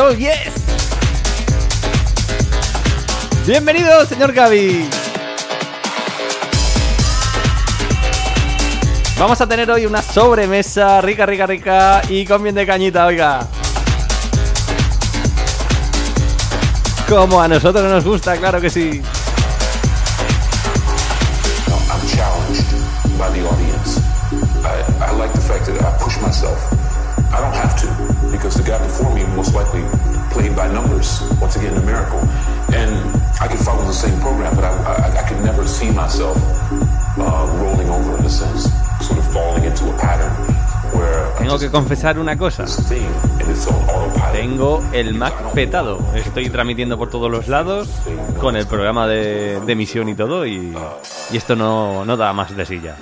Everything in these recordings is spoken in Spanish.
Oh yes. Bienvenido, señor Gaby. Vamos a tener hoy una sobremesa rica, rica, rica y con bien de cañita, oiga. Como a nosotros nos gusta, claro que sí. Because the guy before me most likely played by numbers, once again, a miracle. And I could follow the same program, but I, I, I could never see myself uh, rolling over in a sense, sort of falling into a pattern Tengo que confesar una cosa. Tengo el Mac petado. Estoy transmitiendo por todos los lados con el programa de, de emisión y todo y, y esto no, no da más de silla.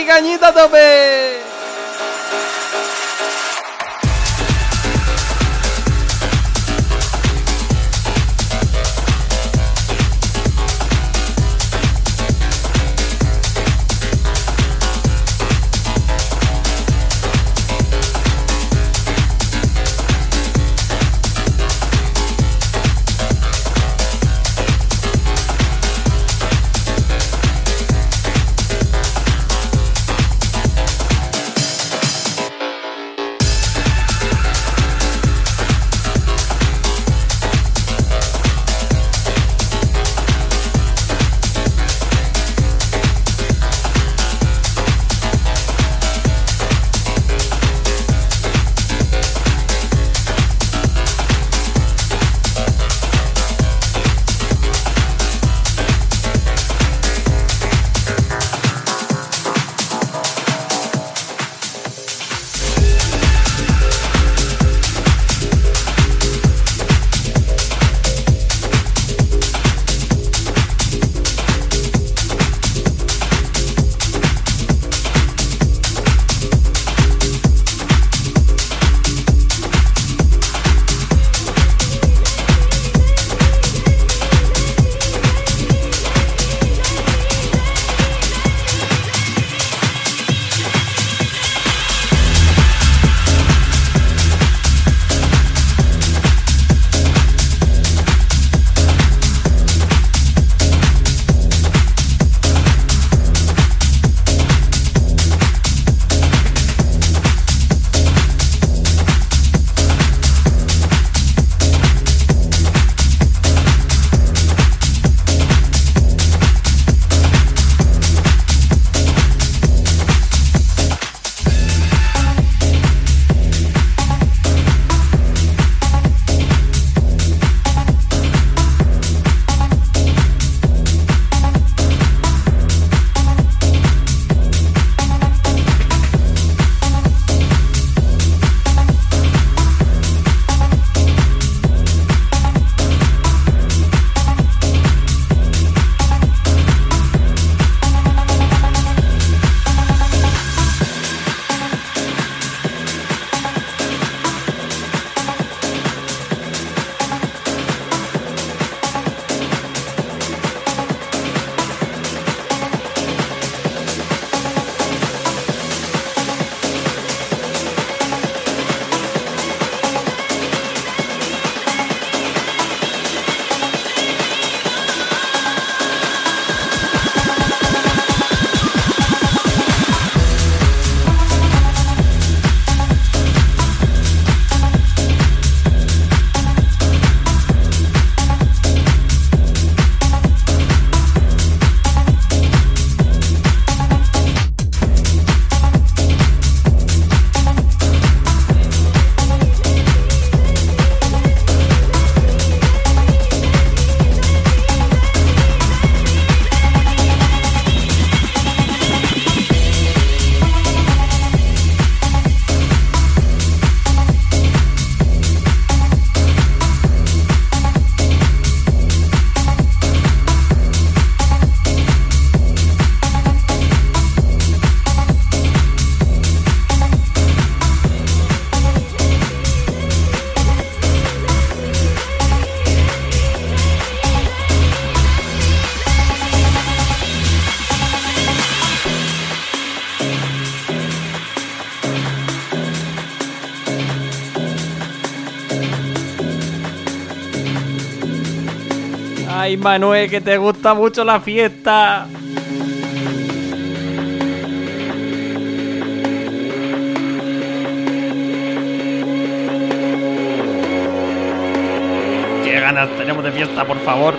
¡Vamos ahí, cañita! Manuel, que te gusta mucho la fiesta. Qué ganas tenemos de fiesta, por favor.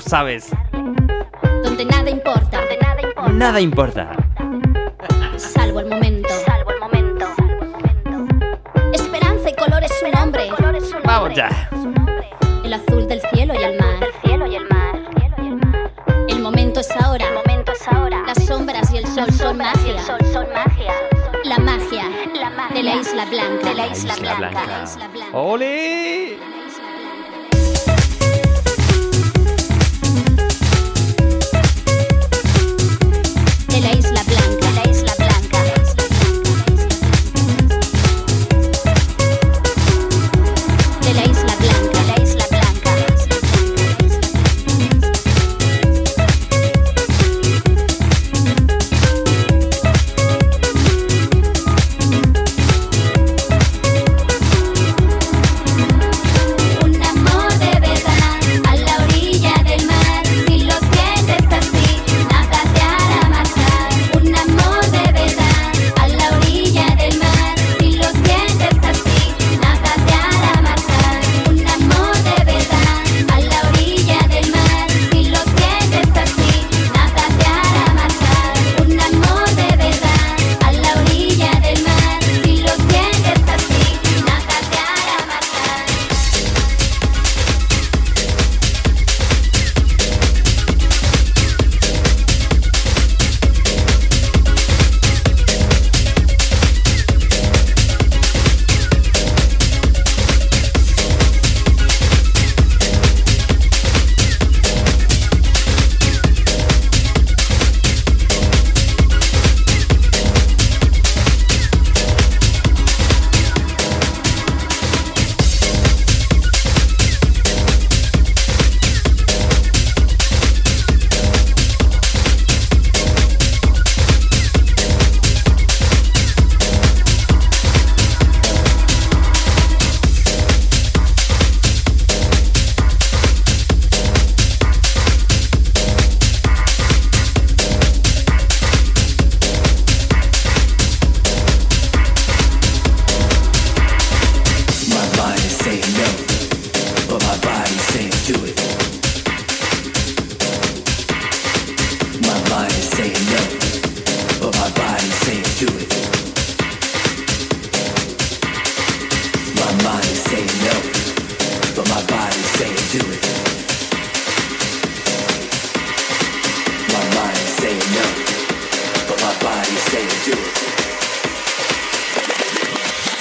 sabes. Donde nada importa. Nada importa. Salvo el momento. Salvo el momento. Esperanza y color es su nombre. Vamos ya. El azul del cielo y el mar. El momento es ahora. Las sombras y el sol son magia. La magia. De la Isla Blanca. De la Isla, Blanca.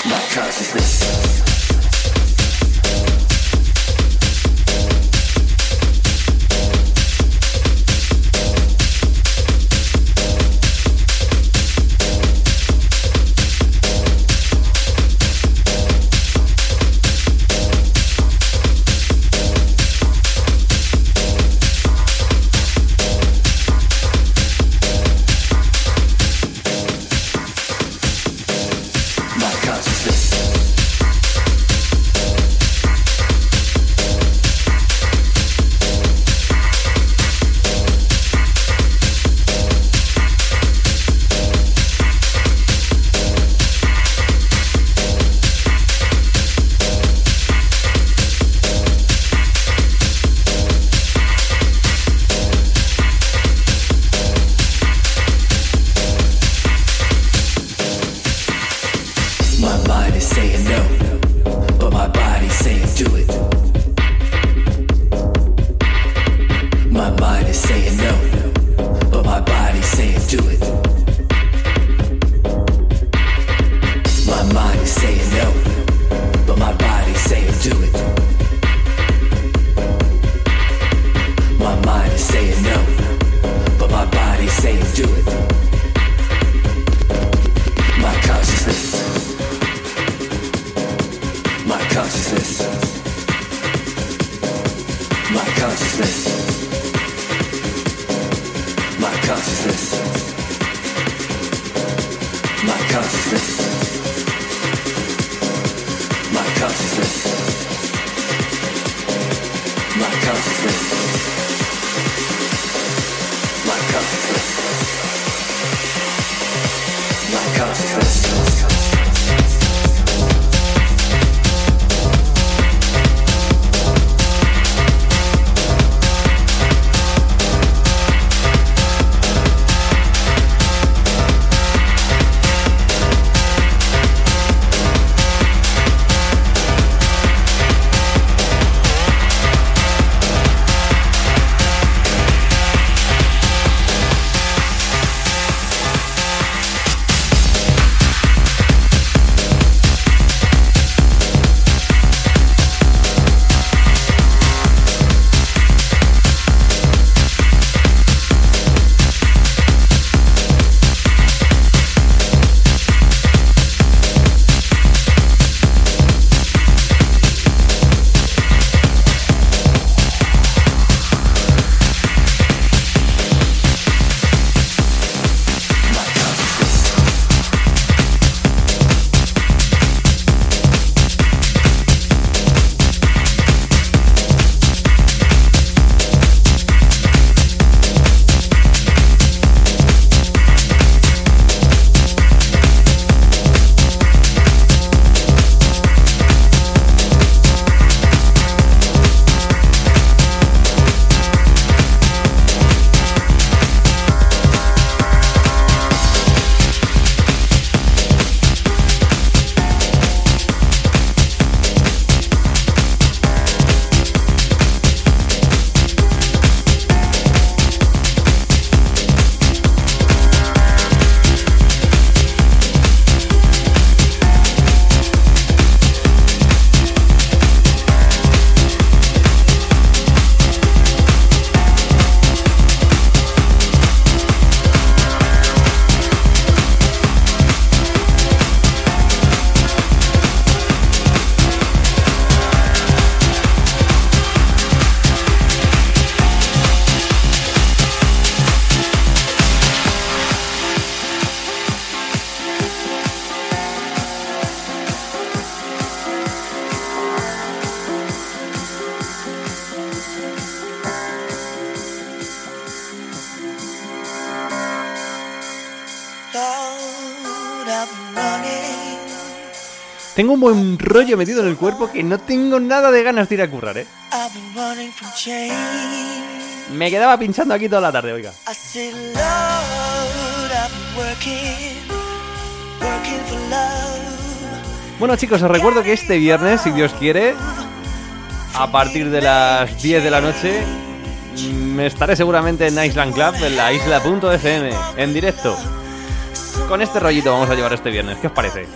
My consciousness. Christmas. Un buen rollo metido en el cuerpo que no tengo nada de ganas de ir a currar, ¿eh? Me quedaba pinchando aquí toda la tarde, oiga. Bueno chicos, os recuerdo que este viernes, si Dios quiere, a partir de las 10 de la noche, me estaré seguramente en Island Club, en la isla.fm, en directo. Con este rollito vamos a llevar este viernes, ¿qué os parece?